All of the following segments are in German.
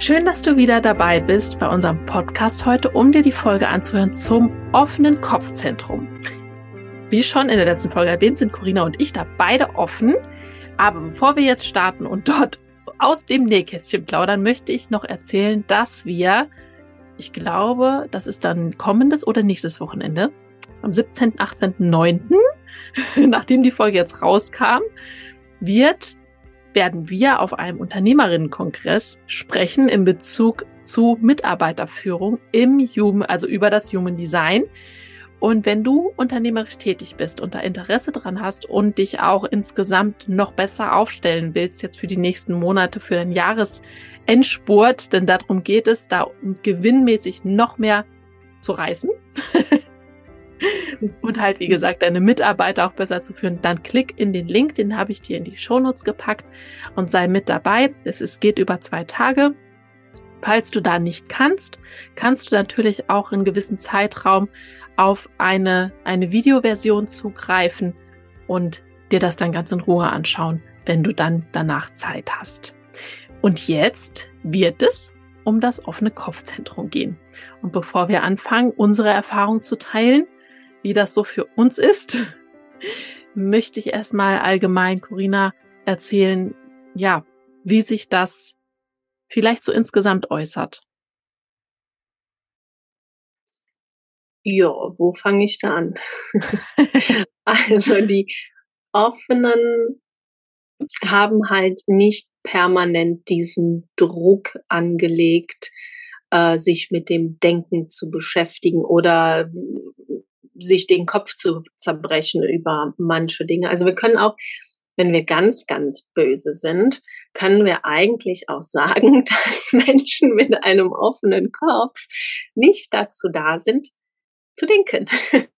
Schön, dass du wieder dabei bist bei unserem Podcast heute, um dir die Folge anzuhören zum offenen Kopfzentrum. Wie schon in der letzten Folge erwähnt, sind Corinna und ich da beide offen. Aber bevor wir jetzt starten und dort aus dem Nähkästchen plaudern, möchte ich noch erzählen, dass wir, ich glaube, das ist dann kommendes oder nächstes Wochenende, am 17., 18., 9., nachdem die Folge jetzt rauskam, wird werden wir auf einem Unternehmerinnenkongress sprechen in Bezug zu Mitarbeiterführung im Human, also über das Human Design. Und wenn du unternehmerisch tätig bist und da Interesse dran hast und dich auch insgesamt noch besser aufstellen willst, jetzt für die nächsten Monate, für den Jahresendspurt, denn darum geht es, da gewinnmäßig noch mehr zu reißen, und halt, wie gesagt, deine Mitarbeiter auch besser zu führen, dann klick in den Link, den habe ich dir in die Shownotes gepackt und sei mit dabei. Es ist, geht über zwei Tage. Falls du da nicht kannst, kannst du natürlich auch in gewissen Zeitraum auf eine, eine Videoversion zugreifen und dir das dann ganz in Ruhe anschauen, wenn du dann danach Zeit hast. Und jetzt wird es um das offene Kopfzentrum gehen. Und bevor wir anfangen, unsere Erfahrung zu teilen, wie das so für uns ist, möchte ich erstmal allgemein Corinna erzählen, ja, wie sich das vielleicht so insgesamt äußert. Ja, wo fange ich da an? also die offenen haben halt nicht permanent diesen Druck angelegt, äh, sich mit dem Denken zu beschäftigen oder sich den Kopf zu zerbrechen über manche Dinge. Also wir können auch, wenn wir ganz, ganz böse sind, können wir eigentlich auch sagen, dass Menschen mit einem offenen Kopf nicht dazu da sind, zu denken.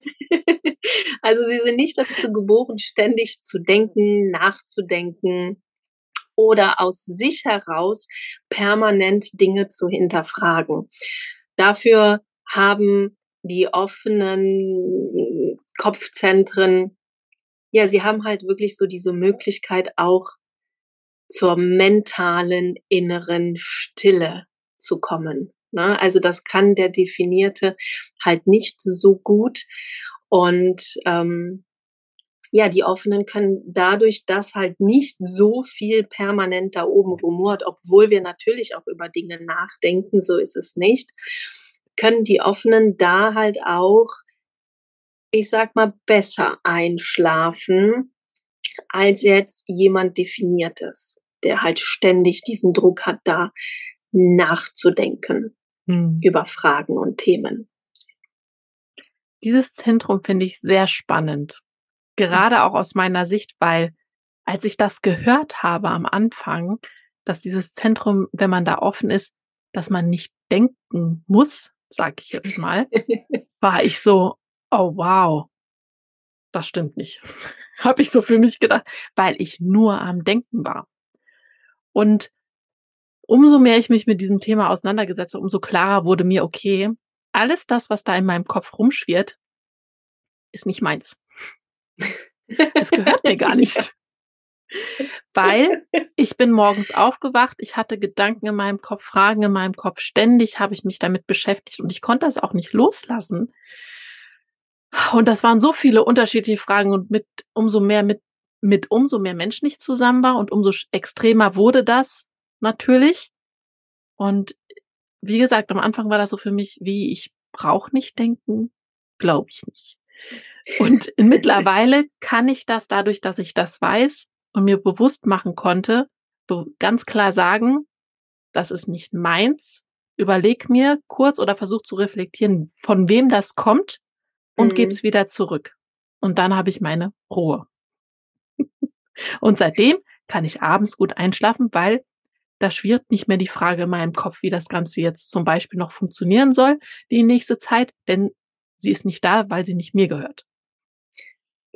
also sie sind nicht dazu geboren, ständig zu denken, nachzudenken oder aus sich heraus permanent Dinge zu hinterfragen. Dafür haben die offenen Kopfzentren, ja, sie haben halt wirklich so diese Möglichkeit auch zur mentalen inneren Stille zu kommen. Ne? Also das kann der Definierte halt nicht so gut. Und ähm, ja, die Offenen können dadurch, dass halt nicht so viel permanent da oben rumort, obwohl wir natürlich auch über Dinge nachdenken, so ist es nicht, können die Offenen da halt auch, ich sag mal, besser einschlafen als jetzt jemand Definiertes, der halt ständig diesen Druck hat, da nachzudenken hm. über Fragen und Themen. dieses Zentrum finde ich sehr spannend. Gerade auch aus meiner Sicht, weil als ich das gehört habe am Anfang, dass dieses Zentrum, wenn man da offen ist, dass man nicht denken muss, sag ich jetzt mal, war ich so, oh wow, das stimmt nicht. Habe ich so für mich gedacht, weil ich nur am Denken war. Und umso mehr ich mich mit diesem Thema auseinandergesetzt habe, umso klarer wurde mir, okay, alles das, was da in meinem Kopf rumschwirrt, ist nicht meins. Es gehört mir gar nicht. Weil ich bin morgens aufgewacht, ich hatte Gedanken in meinem Kopf, Fragen in meinem Kopf, ständig habe ich mich damit beschäftigt und ich konnte das auch nicht loslassen. Und das waren so viele unterschiedliche Fragen und mit umso mehr mit mit umso mehr Menschen ich zusammen war und umso extremer wurde das natürlich. Und wie gesagt, am Anfang war das so für mich, wie ich brauche nicht denken, glaube ich nicht. Und mittlerweile kann ich das dadurch, dass ich das weiß und mir bewusst machen konnte, ganz klar sagen, das ist nicht meins. Überleg mir kurz oder versuch zu reflektieren, von wem das kommt und mhm. gib's wieder zurück. Und dann habe ich meine Ruhe. und seitdem kann ich abends gut einschlafen, weil da schwirrt nicht mehr die Frage in meinem Kopf, wie das Ganze jetzt zum Beispiel noch funktionieren soll, die nächste Zeit, denn sie ist nicht da, weil sie nicht mir gehört.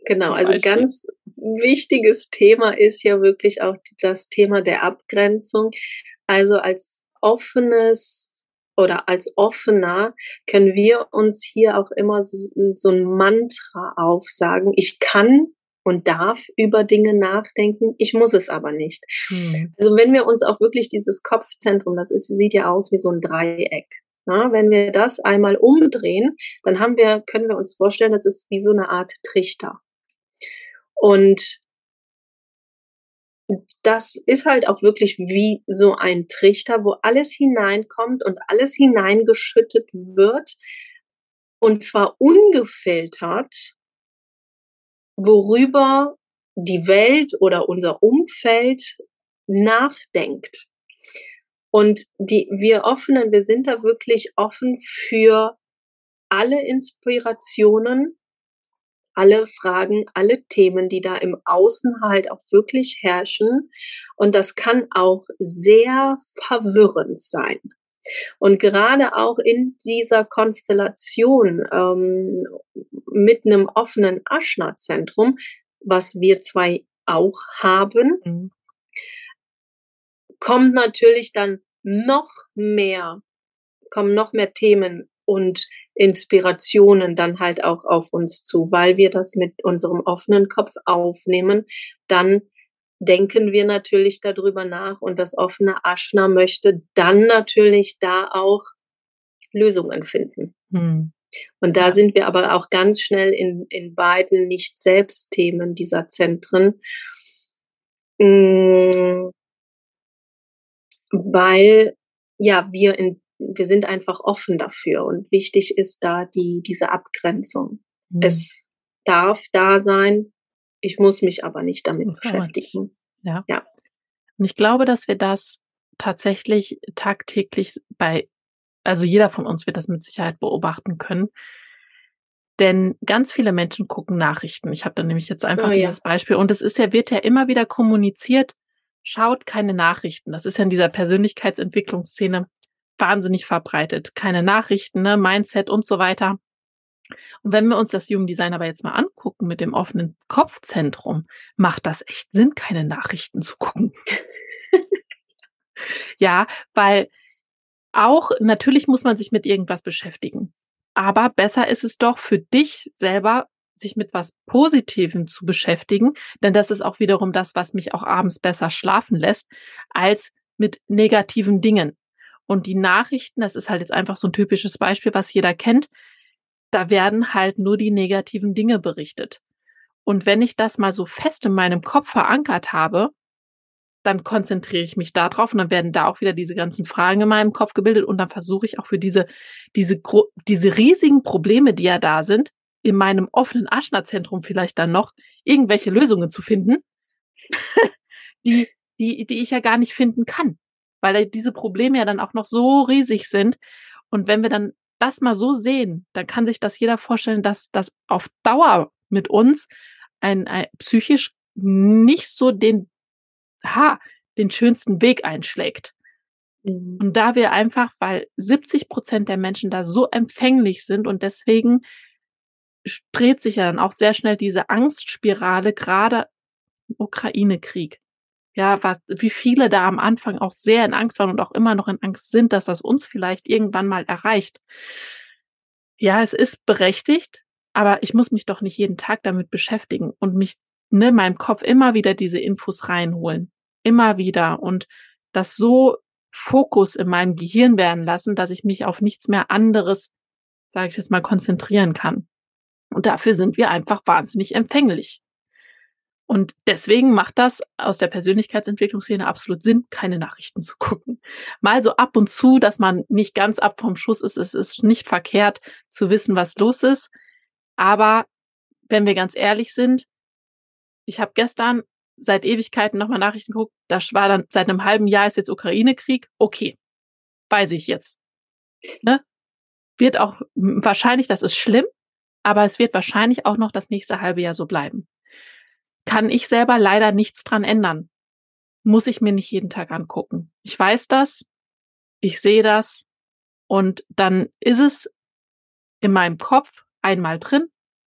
Genau, also ganz wichtiges Thema ist ja wirklich auch das Thema der Abgrenzung. Also als offenes oder als offener können wir uns hier auch immer so, so ein Mantra aufsagen. Ich kann und darf über Dinge nachdenken. Ich muss es aber nicht. Hm. Also wenn wir uns auch wirklich dieses Kopfzentrum, das ist, sieht ja aus wie so ein Dreieck. Na, wenn wir das einmal umdrehen, dann haben wir, können wir uns vorstellen, das ist wie so eine Art Trichter. Und das ist halt auch wirklich wie so ein Trichter, wo alles hineinkommt und alles hineingeschüttet wird. Und zwar ungefiltert, worüber die Welt oder unser Umfeld nachdenkt. Und die, wir offenen, wir sind da wirklich offen für alle Inspirationen, alle Fragen, alle Themen, die da im Außen halt auch wirklich herrschen. Und das kann auch sehr verwirrend sein. Und gerade auch in dieser Konstellation ähm, mit einem offenen Aschna-Zentrum, was wir zwei auch haben, mhm. kommt natürlich dann noch mehr, kommen noch mehr Themen und Inspirationen dann halt auch auf uns zu, weil wir das mit unserem offenen Kopf aufnehmen, dann denken wir natürlich darüber nach und das offene Aschna möchte dann natürlich da auch Lösungen finden. Hm. Und da sind wir aber auch ganz schnell in, in beiden Nicht-Selbst-Themen dieser Zentren, hm, weil ja wir in wir sind einfach offen dafür und wichtig ist da die, diese Abgrenzung. Mhm. Es darf da sein, ich muss mich aber nicht damit muss beschäftigen. Ja. ja. Und ich glaube, dass wir das tatsächlich tagtäglich bei, also jeder von uns wird das mit Sicherheit beobachten können. Denn ganz viele Menschen gucken Nachrichten. Ich habe da nämlich jetzt einfach oh, dieses ja. Beispiel. Und es ist ja, wird ja immer wieder kommuniziert, schaut keine Nachrichten. Das ist ja in dieser Persönlichkeitsentwicklungsszene wahnsinnig verbreitet. Keine Nachrichten, ne, Mindset und so weiter. Und wenn wir uns das Human Design aber jetzt mal angucken mit dem offenen Kopfzentrum, macht das echt Sinn, keine Nachrichten zu gucken. ja, weil auch natürlich muss man sich mit irgendwas beschäftigen. Aber besser ist es doch für dich selber, sich mit was Positivem zu beschäftigen, denn das ist auch wiederum das, was mich auch abends besser schlafen lässt, als mit negativen Dingen. Und die Nachrichten, das ist halt jetzt einfach so ein typisches Beispiel, was jeder kennt, da werden halt nur die negativen Dinge berichtet. Und wenn ich das mal so fest in meinem Kopf verankert habe, dann konzentriere ich mich darauf und dann werden da auch wieder diese ganzen Fragen in meinem Kopf gebildet und dann versuche ich auch für diese, diese, diese riesigen Probleme, die ja da sind, in meinem offenen Aschner-Zentrum vielleicht dann noch irgendwelche Lösungen zu finden, die, die, die ich ja gar nicht finden kann weil diese Probleme ja dann auch noch so riesig sind. Und wenn wir dann das mal so sehen, dann kann sich das jeder vorstellen, dass das auf Dauer mit uns ein, ein psychisch nicht so den, ha, den schönsten Weg einschlägt. Mhm. Und da wir einfach, weil 70 Prozent der Menschen da so empfänglich sind und deswegen dreht sich ja dann auch sehr schnell diese Angstspirale, gerade im Ukraine-Krieg. Ja, was, wie viele da am Anfang auch sehr in Angst waren und auch immer noch in Angst sind, dass das uns vielleicht irgendwann mal erreicht. Ja, es ist berechtigt, aber ich muss mich doch nicht jeden Tag damit beschäftigen und mich, ne, meinem Kopf immer wieder diese Infos reinholen. Immer wieder und das so Fokus in meinem Gehirn werden lassen, dass ich mich auf nichts mehr anderes, sage ich jetzt mal, konzentrieren kann. Und dafür sind wir einfach wahnsinnig empfänglich. Und deswegen macht das aus der Persönlichkeitsentwicklungsszene absolut Sinn, keine Nachrichten zu gucken. Mal so ab und zu, dass man nicht ganz ab vom Schuss ist. Es ist nicht verkehrt zu wissen, was los ist. Aber wenn wir ganz ehrlich sind, ich habe gestern seit Ewigkeiten nochmal Nachrichten geguckt. Das war dann seit einem halben Jahr ist jetzt Ukraine-Krieg. Okay, weiß ich jetzt. Ne? Wird auch wahrscheinlich, das ist schlimm, aber es wird wahrscheinlich auch noch das nächste halbe Jahr so bleiben. Kann ich selber leider nichts dran ändern. Muss ich mir nicht jeden Tag angucken. Ich weiß das, ich sehe das und dann ist es in meinem Kopf einmal drin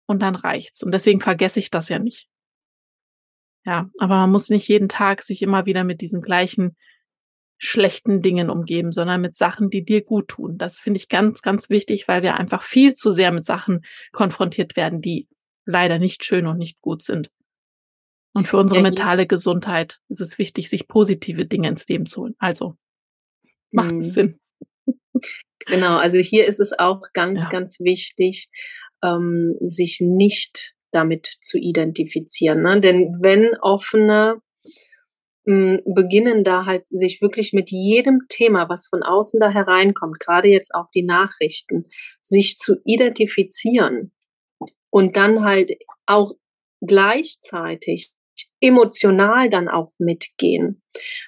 und dann reicht's. Und deswegen vergesse ich das ja nicht. Ja, aber man muss nicht jeden Tag sich immer wieder mit diesen gleichen schlechten Dingen umgeben, sondern mit Sachen, die dir gut tun. Das finde ich ganz, ganz wichtig, weil wir einfach viel zu sehr mit Sachen konfrontiert werden, die leider nicht schön und nicht gut sind. Und für unsere mentale Gesundheit ist es wichtig, sich positive Dinge ins Leben zu holen. Also macht mhm. es Sinn. Genau, also hier ist es auch ganz, ja. ganz wichtig, ähm, sich nicht damit zu identifizieren. Ne? Denn wenn offene mh, hm, beginnen da halt sich wirklich mit jedem Thema, was von außen da hereinkommt, gerade jetzt auch die Nachrichten, sich zu identifizieren und dann halt auch gleichzeitig emotional dann auch mitgehen.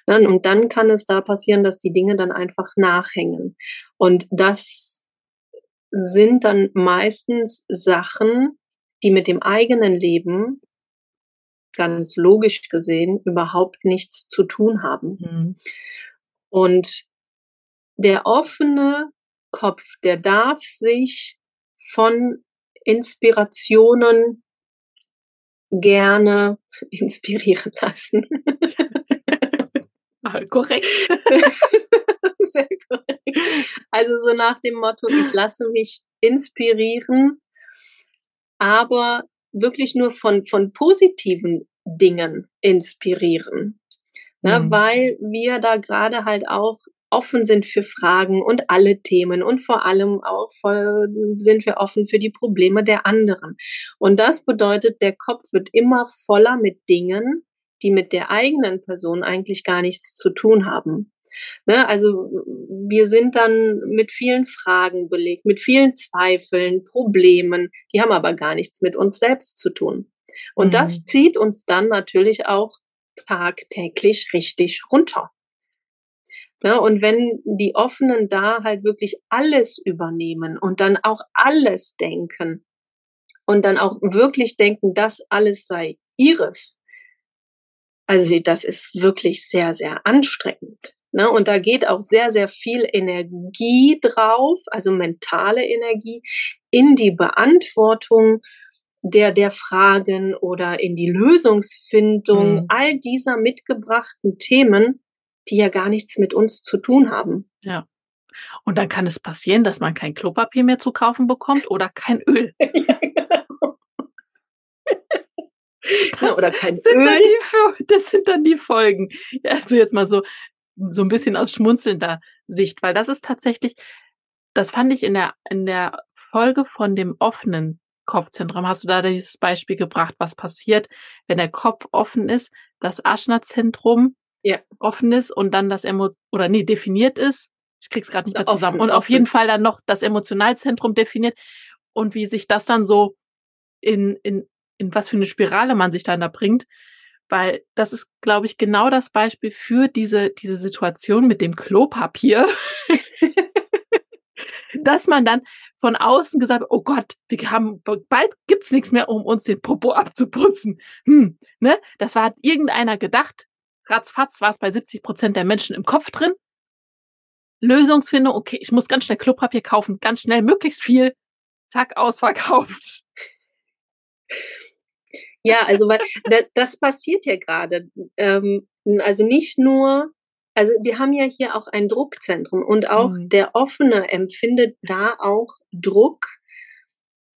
Ne? Und dann kann es da passieren, dass die Dinge dann einfach nachhängen. Und das sind dann meistens Sachen, die mit dem eigenen Leben ganz logisch gesehen überhaupt nichts zu tun haben. Mhm. Und der offene Kopf, der darf sich von Inspirationen gerne inspirieren lassen. korrekt. Sehr korrekt. Also so nach dem Motto, ich lasse mich inspirieren aber wirklich nur von, von positiven Dingen inspirieren. Ne, mhm. Weil wir da gerade halt auch offen sind für Fragen und alle Themen und vor allem auch voll sind wir offen für die Probleme der anderen. Und das bedeutet, der Kopf wird immer voller mit Dingen, die mit der eigenen Person eigentlich gar nichts zu tun haben. Ne, also wir sind dann mit vielen Fragen belegt, mit vielen Zweifeln, Problemen, die haben aber gar nichts mit uns selbst zu tun. Und mhm. das zieht uns dann natürlich auch tagtäglich richtig runter. Ne, und wenn die Offenen da halt wirklich alles übernehmen und dann auch alles denken und dann auch wirklich denken, das alles sei ihres, also das ist wirklich sehr, sehr anstrengend. Ne? Und da geht auch sehr, sehr viel Energie drauf, also mentale Energie, in die Beantwortung der, der Fragen oder in die Lösungsfindung mhm. all dieser mitgebrachten Themen, die ja gar nichts mit uns zu tun haben. Ja. Und dann kann es passieren, dass man kein Klopapier mehr zu kaufen bekommt oder kein Öl. ja, genau. Das oder kein sind Öl. Dann die, das sind dann die Folgen. Ja, also jetzt mal so, so ein bisschen aus schmunzelnder Sicht, weil das ist tatsächlich, das fand ich in der, in der Folge von dem offenen Kopfzentrum, hast du da dieses Beispiel gebracht, was passiert, wenn der Kopf offen ist, das Aschner-Zentrum ja. offen ist und dann das Emo oder nee, definiert ist. Ich krieg's gerade nicht mehr zusammen. Offen, und auf jeden Fall dann noch das Emotionalzentrum definiert und wie sich das dann so in, in, in was für eine Spirale man sich dann da bringt. Weil das ist, glaube ich, genau das Beispiel für diese, diese Situation mit dem Klopapier. dass man dann von außen gesagt, oh Gott, wir haben, bald gibt's nichts mehr, um uns den Popo abzuputzen. Hm, ne? Das war, hat irgendeiner gedacht. Ratzfatz war es bei 70 Prozent der Menschen im Kopf drin. Lösungsfindung, okay, ich muss ganz schnell Klopapier kaufen, ganz schnell, möglichst viel. Zack, ausverkauft. Ja, also weil das passiert ja gerade. Ähm, also nicht nur also wir haben ja hier auch ein Druckzentrum und auch mhm. der Offene empfindet da auch Druck.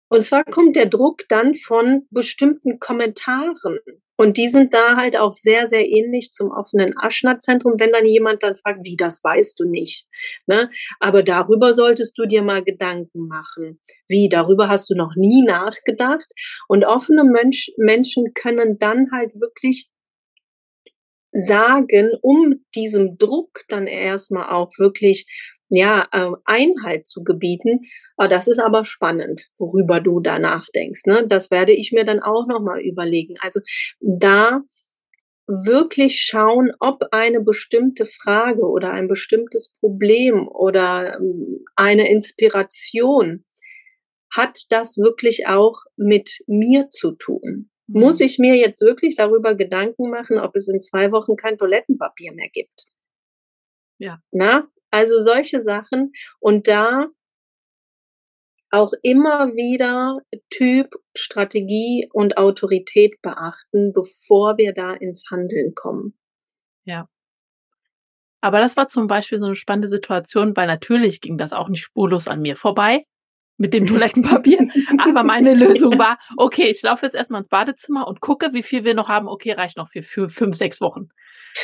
Und zwar kommt der Druck dann von bestimmten Kommentaren. Und die sind da halt auch sehr, sehr ähnlich zum offenen Aschner-Zentrum, wenn dann jemand dann fragt, wie, das weißt du nicht. Ne? Aber darüber solltest du dir mal Gedanken machen. Wie, darüber hast du noch nie nachgedacht? Und offene Mensch, Menschen können dann halt wirklich sagen, um diesem Druck dann erstmal auch wirklich ja, ähm, Einhalt zu gebieten. Aber das ist aber spannend, worüber du da nachdenkst. Ne? Das werde ich mir dann auch nochmal überlegen. Also da wirklich schauen, ob eine bestimmte Frage oder ein bestimmtes Problem oder ähm, eine Inspiration hat das wirklich auch mit mir zu tun. Muss mhm. ich mir jetzt wirklich darüber Gedanken machen, ob es in zwei Wochen kein Toilettenpapier mehr gibt? Ja. Na, also solche Sachen. Und da auch immer wieder Typ, Strategie und Autorität beachten, bevor wir da ins Handeln kommen. Ja. Aber das war zum Beispiel so eine spannende Situation, weil natürlich ging das auch nicht spurlos an mir vorbei mit dem Toilettenpapier. Aber meine Lösung war, okay, ich laufe jetzt erstmal ins Badezimmer und gucke, wie viel wir noch haben. Okay, reicht noch für, für fünf, sechs Wochen.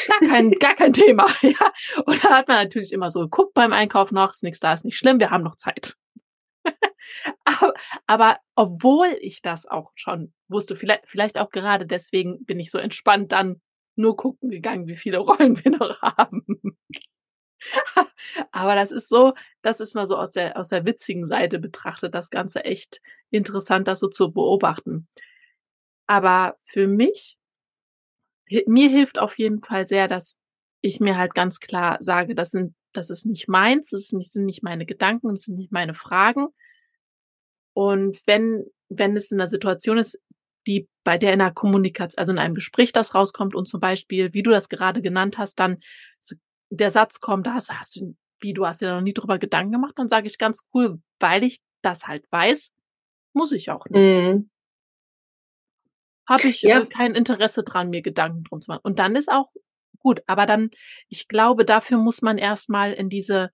Gar kein, gar kein Thema. Ja. Und da hat man natürlich immer so geguckt beim Einkauf noch, ist nichts da, ist nicht schlimm, wir haben noch Zeit. Aber, obwohl ich das auch schon wusste, vielleicht, vielleicht auch gerade deswegen bin ich so entspannt dann nur gucken gegangen, wie viele Rollen wir noch haben. Aber das ist so, das ist mal so aus der, aus der witzigen Seite betrachtet, das Ganze echt interessant, das so zu beobachten. Aber für mich, mir hilft auf jeden Fall sehr, dass ich mir halt ganz klar sage, das sind, das ist nicht meins, das sind nicht meine Gedanken, das sind nicht meine Fragen. Und wenn, wenn es in einer Situation ist, die bei der in einer Kommunikation, also in einem Gespräch das rauskommt und zum Beispiel, wie du das gerade genannt hast, dann der Satz kommt, da hast, hast du, wie du hast dir noch nie drüber Gedanken gemacht, dann sage ich ganz cool, weil ich das halt weiß, muss ich auch nicht. Mhm. Habe ich ja. Äh, kein Interesse dran, mir Gedanken drum zu machen. Und dann ist auch gut, aber dann, ich glaube, dafür muss man erstmal in diese,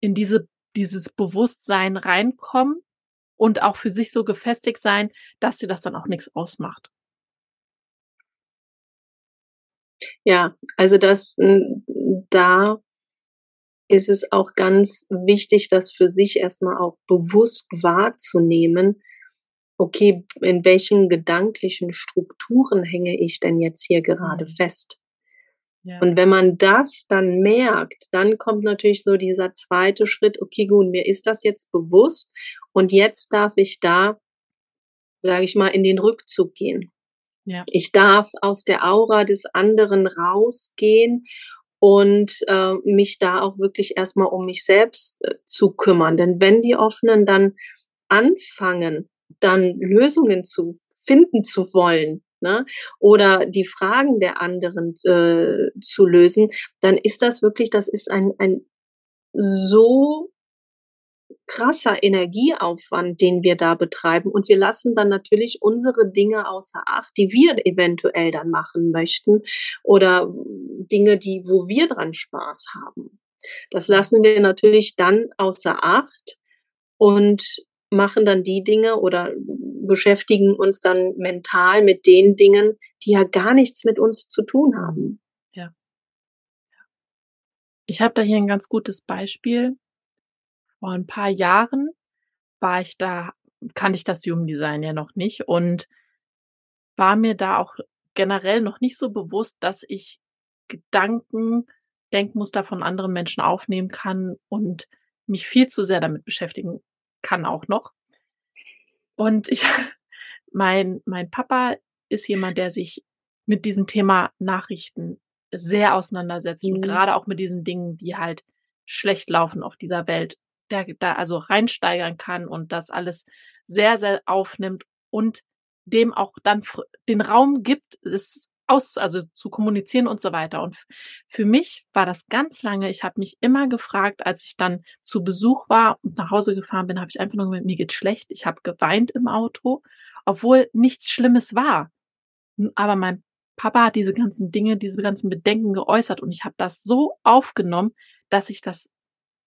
in diese, dieses Bewusstsein reinkommen und auch für sich so gefestigt sein, dass dir das dann auch nichts ausmacht. Ja, also das da ist es auch ganz wichtig, das für sich erstmal auch bewusst wahrzunehmen. Okay, in welchen gedanklichen Strukturen hänge ich denn jetzt hier gerade mhm. fest? Ja. Und wenn man das dann merkt, dann kommt natürlich so dieser zweite Schritt, okay, gut, mir ist das jetzt bewusst und jetzt darf ich da, sage ich mal, in den Rückzug gehen. Ja. Ich darf aus der Aura des anderen rausgehen und äh, mich da auch wirklich erstmal um mich selbst äh, zu kümmern. Denn wenn die Offenen dann anfangen, dann Lösungen zu finden zu wollen, ne, oder die Fragen der anderen äh, zu lösen, dann ist das wirklich, das ist ein, ein so krasser Energieaufwand, den wir da betreiben. Und wir lassen dann natürlich unsere Dinge außer Acht, die wir eventuell dann machen möchten oder Dinge, die, wo wir dran Spaß haben. Das lassen wir natürlich dann außer Acht und machen dann die Dinge oder beschäftigen uns dann mental mit den Dingen, die ja gar nichts mit uns zu tun haben. Ja. Ich habe da hier ein ganz gutes Beispiel vor ein paar Jahren war ich da, kannte ich das Human Design ja noch nicht und war mir da auch generell noch nicht so bewusst, dass ich Gedanken, Denkmuster von anderen Menschen aufnehmen kann und mich viel zu sehr damit beschäftigen kann auch noch. Und ich, mein, mein Papa ist jemand, der sich mit diesem Thema Nachrichten sehr auseinandersetzt mhm. und gerade auch mit diesen Dingen, die halt schlecht laufen auf dieser Welt der da also reinsteigern kann und das alles sehr, sehr aufnimmt und dem auch dann den Raum gibt, es aus, also zu kommunizieren und so weiter. Und für mich war das ganz lange, ich habe mich immer gefragt, als ich dann zu Besuch war und nach Hause gefahren bin, habe ich einfach nur gesagt, mir geht schlecht. Ich habe geweint im Auto, obwohl nichts Schlimmes war. Aber mein Papa hat diese ganzen Dinge, diese ganzen Bedenken geäußert und ich habe das so aufgenommen, dass ich das,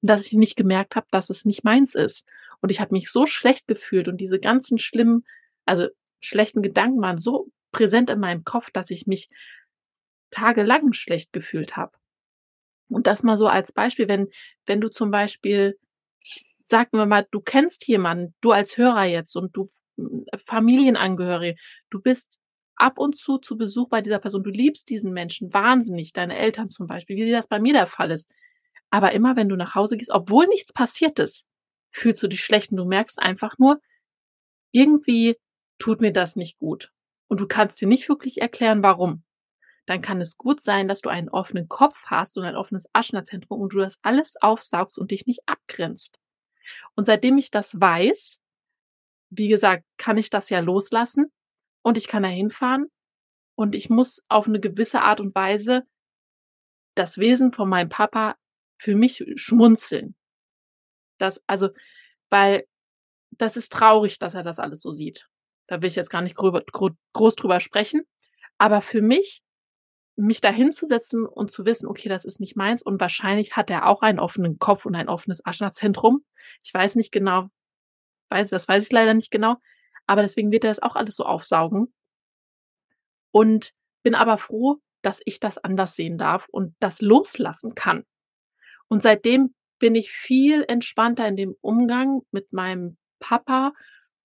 dass ich nicht gemerkt habe, dass es nicht meins ist. Und ich habe mich so schlecht gefühlt und diese ganzen schlimmen, also schlechten Gedanken waren so präsent in meinem Kopf, dass ich mich tagelang schlecht gefühlt habe. Und das mal so als Beispiel, wenn, wenn du zum Beispiel, sagen wir mal, du kennst jemanden, du als Hörer jetzt und du äh, Familienangehörige, du bist ab und zu zu Besuch bei dieser Person, du liebst diesen Menschen wahnsinnig, deine Eltern zum Beispiel, wie das bei mir der Fall ist. Aber immer wenn du nach Hause gehst, obwohl nichts passiert ist, fühlst du dich schlecht und du merkst einfach nur, irgendwie tut mir das nicht gut und du kannst dir nicht wirklich erklären, warum, dann kann es gut sein, dass du einen offenen Kopf hast und ein offenes Aschnerzentrum und du das alles aufsaugst und dich nicht abgrenzt. Und seitdem ich das weiß, wie gesagt, kann ich das ja loslassen und ich kann da hinfahren und ich muss auf eine gewisse Art und Weise das Wesen von meinem Papa für mich schmunzeln. Das, also, weil das ist traurig, dass er das alles so sieht. Da will ich jetzt gar nicht groß drüber sprechen. Aber für mich, mich da hinzusetzen und zu wissen, okay, das ist nicht meins und wahrscheinlich hat er auch einen offenen Kopf und ein offenes Aschnerzentrum. Ich weiß nicht genau, weiß, das weiß ich leider nicht genau, aber deswegen wird er das auch alles so aufsaugen. Und bin aber froh, dass ich das anders sehen darf und das loslassen kann. Und seitdem bin ich viel entspannter in dem Umgang mit meinem Papa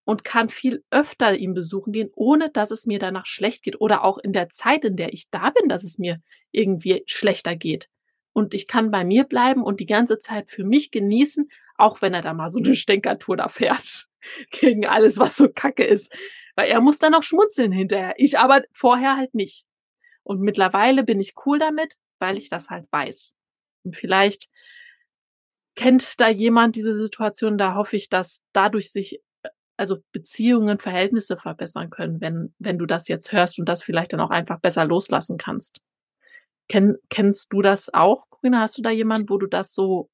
und kann viel öfter ihn besuchen gehen, ohne dass es mir danach schlecht geht oder auch in der Zeit, in der ich da bin, dass es mir irgendwie schlechter geht. Und ich kann bei mir bleiben und die ganze Zeit für mich genießen, auch wenn er da mal so eine Stenkertour da fährt gegen alles, was so kacke ist. Weil er muss dann auch schmunzeln hinterher. Ich aber vorher halt nicht. Und mittlerweile bin ich cool damit, weil ich das halt weiß. Und vielleicht kennt da jemand diese Situation, da hoffe ich, dass dadurch sich also Beziehungen, Verhältnisse verbessern können, wenn, wenn du das jetzt hörst und das vielleicht dann auch einfach besser loslassen kannst. Kenn, kennst du das auch, Corinna? Hast du da jemanden, wo du das so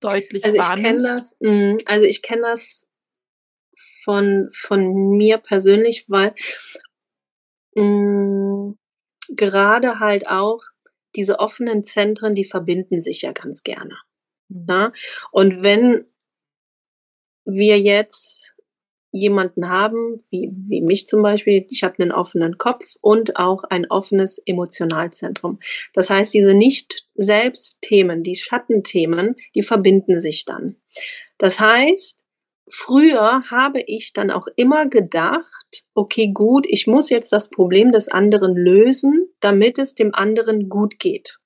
deutlich also ich kenne das, mh, also ich kenne das von, von mir persönlich, weil mh, gerade halt auch diese offenen Zentren, die verbinden sich ja ganz gerne. Mhm. Na? Und wenn wir jetzt jemanden haben, wie, wie mich zum Beispiel, ich habe einen offenen Kopf und auch ein offenes Emotionalzentrum. Das heißt, diese Nicht-Selbst-Themen, die Schattenthemen, die verbinden sich dann. Das heißt, früher habe ich dann auch immer gedacht, okay, gut, ich muss jetzt das Problem des anderen lösen, damit es dem anderen gut geht.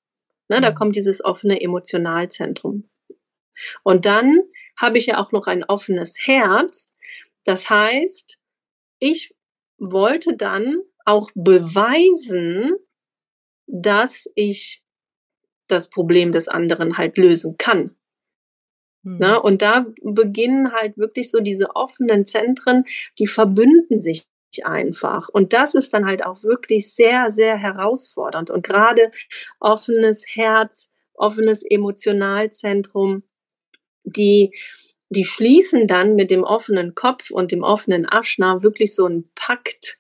Ne, da mhm. kommt dieses offene Emotionalzentrum. Und dann habe ich ja auch noch ein offenes Herz, das heißt, ich wollte dann auch beweisen, dass ich das Problem des anderen halt lösen kann. Hm. Na, und da beginnen halt wirklich so diese offenen Zentren, die verbünden sich einfach. Und das ist dann halt auch wirklich sehr, sehr herausfordernd. Und gerade offenes Herz, offenes Emotionalzentrum, die die schließen dann mit dem offenen Kopf und dem offenen Aschner wirklich so einen Pakt.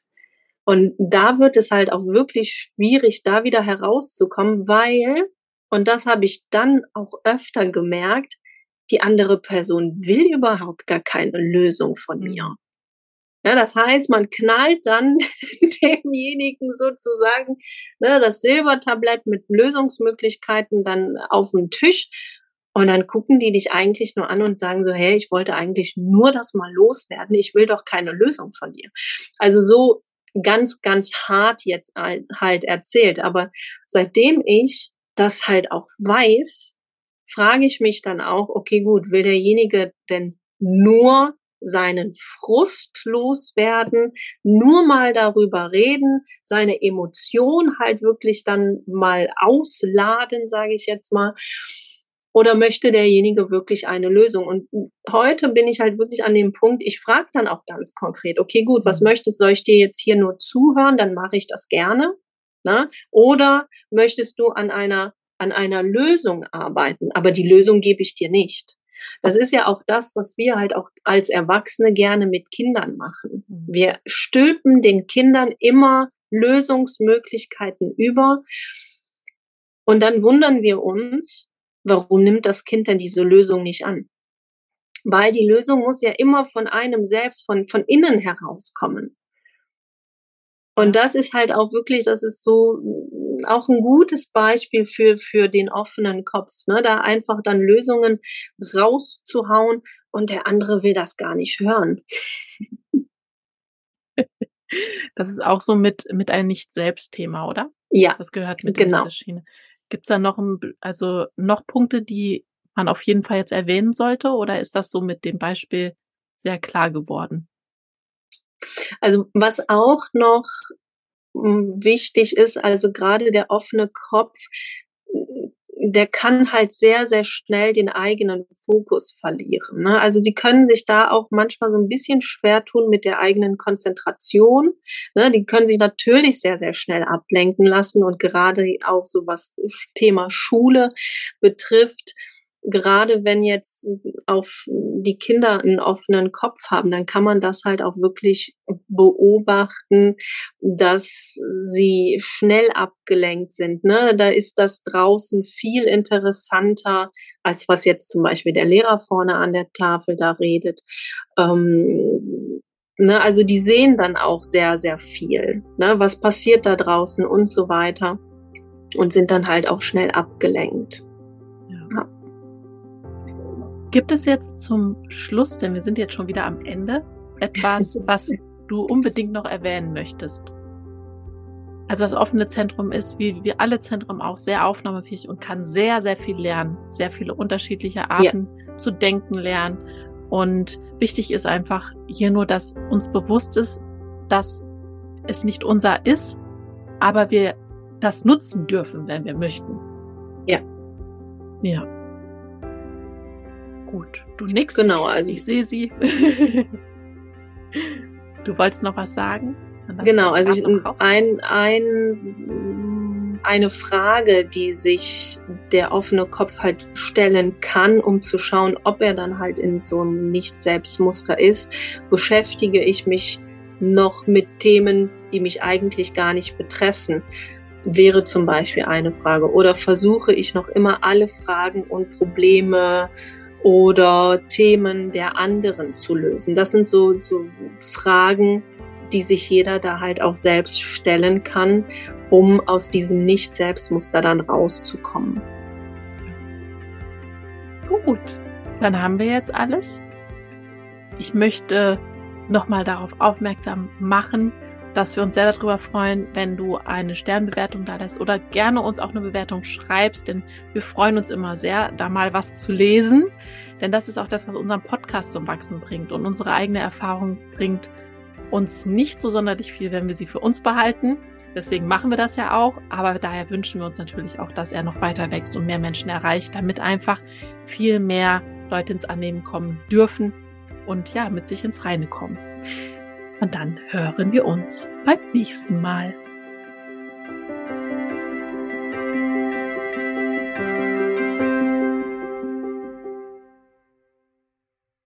Und da wird es halt auch wirklich schwierig, da wieder herauszukommen, weil, und das habe ich dann auch öfter gemerkt, die andere Person will überhaupt gar keine Lösung von mhm. mir. Ja, das heißt, man knallt dann demjenigen sozusagen ne, das Silbertablett mit Lösungsmöglichkeiten dann auf den Tisch und dann gucken die dich eigentlich nur an und sagen so, hey, ich wollte eigentlich nur das mal loswerden. Ich will doch keine Lösung von dir. Also so ganz, ganz hart jetzt halt erzählt. Aber seitdem ich das halt auch weiß, frage ich mich dann auch, okay, gut, will derjenige denn nur seinen Frust loswerden, nur mal darüber reden, seine Emotion halt wirklich dann mal ausladen, sage ich jetzt mal. Oder möchte derjenige wirklich eine Lösung? Und heute bin ich halt wirklich an dem Punkt, ich frage dann auch ganz konkret, okay, gut, was mhm. möchtest, soll ich dir jetzt hier nur zuhören, dann mache ich das gerne. Ne? Oder möchtest du an einer, an einer Lösung arbeiten? Aber die Lösung gebe ich dir nicht. Das ist ja auch das, was wir halt auch als Erwachsene gerne mit Kindern machen. Mhm. Wir stülpen den Kindern immer Lösungsmöglichkeiten über. Und dann wundern wir uns, warum nimmt das Kind denn diese Lösung nicht an? Weil die Lösung muss ja immer von einem selbst, von, von innen herauskommen. Und das ist halt auch wirklich, das ist so mm, auch ein gutes Beispiel für, für den offenen Kopf, ne? da einfach dann Lösungen rauszuhauen und der andere will das gar nicht hören. Das ist auch so mit, mit ein Nicht-Selbst-Thema, oder? Ja. Das gehört mit genau. in diese Schiene. Gibt es da noch, ein, also noch Punkte, die man auf jeden Fall jetzt erwähnen sollte, oder ist das so mit dem Beispiel sehr klar geworden? Also was auch noch hm, wichtig ist, also gerade der offene Kopf, der kann halt sehr, sehr schnell den eigenen Fokus verlieren. Ne? Also sie können sich da auch manchmal so ein bisschen schwer tun mit der eigenen Konzentration. Ne? Die können sich natürlich sehr, sehr schnell ablenken lassen und gerade auch so was Thema Schule betrifft, gerade wenn jetzt auf die Kinder einen offenen Kopf haben, dann kann man das halt auch wirklich beobachten, dass sie schnell abgelenkt sind. Ne? Da ist das draußen viel interessanter, als was jetzt zum Beispiel der Lehrer vorne an der Tafel da redet. Ähm, ne? Also die sehen dann auch sehr, sehr viel, ne? was passiert da draußen und so weiter und sind dann halt auch schnell abgelenkt. Gibt es jetzt zum Schluss, denn wir sind jetzt schon wieder am Ende, etwas, was du unbedingt noch erwähnen möchtest? Also das offene Zentrum ist, wie wir alle Zentren auch, sehr aufnahmefähig und kann sehr, sehr viel lernen, sehr viele unterschiedliche Arten ja. zu denken lernen. Und wichtig ist einfach hier nur, dass uns bewusst ist, dass es nicht unser ist, aber wir das nutzen dürfen, wenn wir möchten. Ja. Ja. Gut, du nix. Genau, also ich sehe sie. du wolltest noch was sagen? Genau, also ein, ein, eine Frage, die sich der offene Kopf halt stellen kann, um zu schauen, ob er dann halt in so einem Nicht-Selbstmuster ist, beschäftige ich mich noch mit Themen, die mich eigentlich gar nicht betreffen wäre zum Beispiel eine Frage. Oder versuche ich noch immer alle Fragen und Probleme oder Themen der anderen zu lösen. Das sind so, so Fragen, die sich jeder da halt auch selbst stellen kann, um aus diesem Nicht-Selbstmuster dann rauszukommen. Gut, dann haben wir jetzt alles. Ich möchte nochmal darauf aufmerksam machen, dass wir uns sehr darüber freuen, wenn du eine Sternbewertung da lässt oder gerne uns auch eine Bewertung schreibst, denn wir freuen uns immer sehr, da mal was zu lesen. Denn das ist auch das, was unseren Podcast zum Wachsen bringt und unsere eigene Erfahrung bringt uns nicht so sonderlich viel, wenn wir sie für uns behalten. Deswegen machen wir das ja auch, aber daher wünschen wir uns natürlich auch, dass er noch weiter wächst und mehr Menschen erreicht, damit einfach viel mehr Leute ins Annehmen kommen dürfen und ja, mit sich ins Reine kommen. Und dann hören wir uns beim nächsten Mal.